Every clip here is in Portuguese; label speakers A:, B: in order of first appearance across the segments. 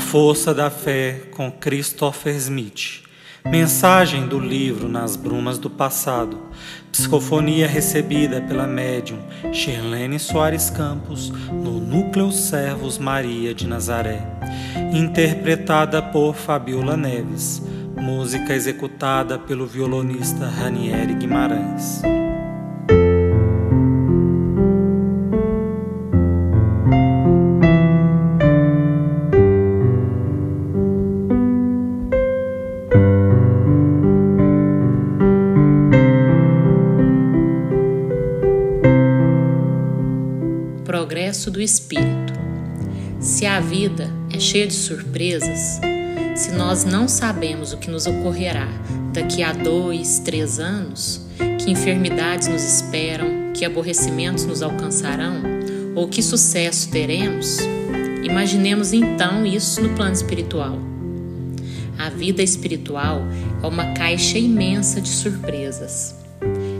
A: força da fé com Christopher Smith. Mensagem do livro Nas Brumas do Passado. Psicofonia recebida pela médium Shirlene Soares Campos no Núcleo Servos Maria de Nazaré. Interpretada por Fabiola Neves. Música executada pelo violonista Ranieri Guimarães.
B: Progresso do espírito. Se a vida é cheia de surpresas, se nós não sabemos o que nos ocorrerá daqui a dois, três anos, que enfermidades nos esperam, que aborrecimentos nos alcançarão, ou que sucesso teremos, imaginemos então isso no plano espiritual. A vida espiritual é uma caixa imensa de surpresas.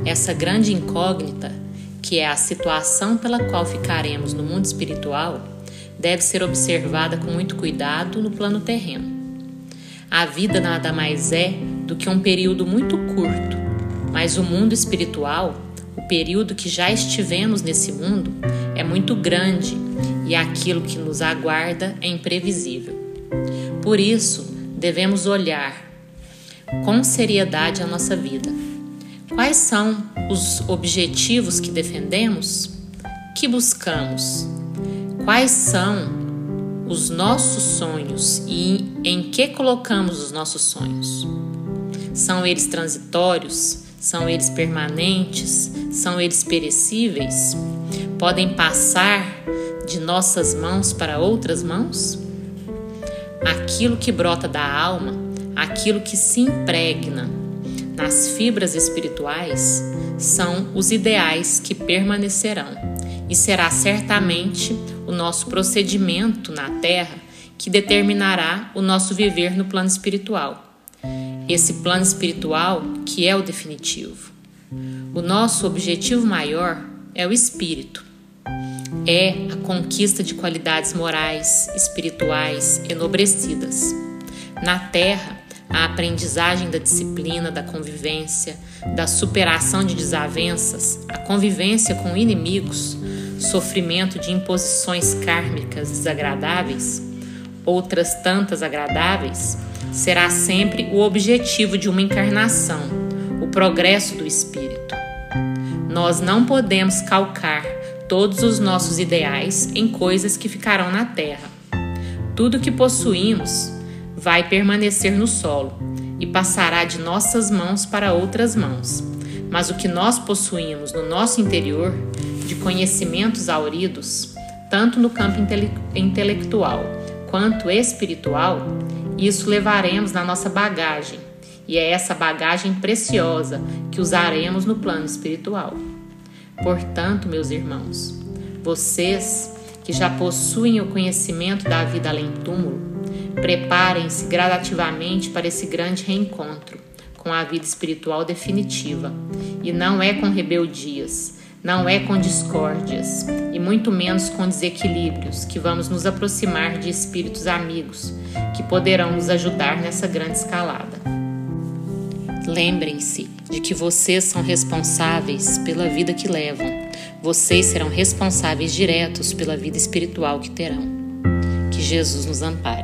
B: Essa grande incógnita que é a situação pela qual ficaremos no mundo espiritual, deve ser observada com muito cuidado no plano terreno. A vida nada mais é do que um período muito curto, mas o mundo espiritual, o período que já estivemos nesse mundo, é muito grande e aquilo que nos aguarda é imprevisível. Por isso, devemos olhar com seriedade a nossa vida Quais são os objetivos que defendemos? Que buscamos? Quais são os nossos sonhos e em que colocamos os nossos sonhos? São eles transitórios? São eles permanentes? São eles perecíveis? Podem passar de nossas mãos para outras mãos? Aquilo que brota da alma, aquilo que se impregna nas fibras espirituais são os ideais que permanecerão e será certamente o nosso procedimento na Terra que determinará o nosso viver no plano espiritual. Esse plano espiritual que é o definitivo. O nosso objetivo maior é o espírito. É a conquista de qualidades morais, espirituais enobrecidas. Na Terra, a aprendizagem da disciplina, da convivência, da superação de desavenças, a convivência com inimigos, sofrimento de imposições kármicas desagradáveis, outras tantas agradáveis, será sempre o objetivo de uma encarnação, o progresso do espírito. Nós não podemos calcar todos os nossos ideais em coisas que ficarão na terra. Tudo que possuímos vai permanecer no solo e passará de nossas mãos para outras mãos. Mas o que nós possuímos no nosso interior, de conhecimentos auridos, tanto no campo intele intelectual quanto espiritual, isso levaremos na nossa bagagem, e é essa bagagem preciosa que usaremos no plano espiritual. Portanto, meus irmãos, vocês que já possuem o conhecimento da vida além túmulo, Preparem-se gradativamente para esse grande reencontro com a vida espiritual definitiva. E não é com rebeldias, não é com discórdias e muito menos com desequilíbrios que vamos nos aproximar de espíritos amigos que poderão nos ajudar nessa grande escalada. Lembrem-se de que vocês são responsáveis pela vida que levam. Vocês serão responsáveis diretos pela vida espiritual que terão. Que Jesus nos ampare.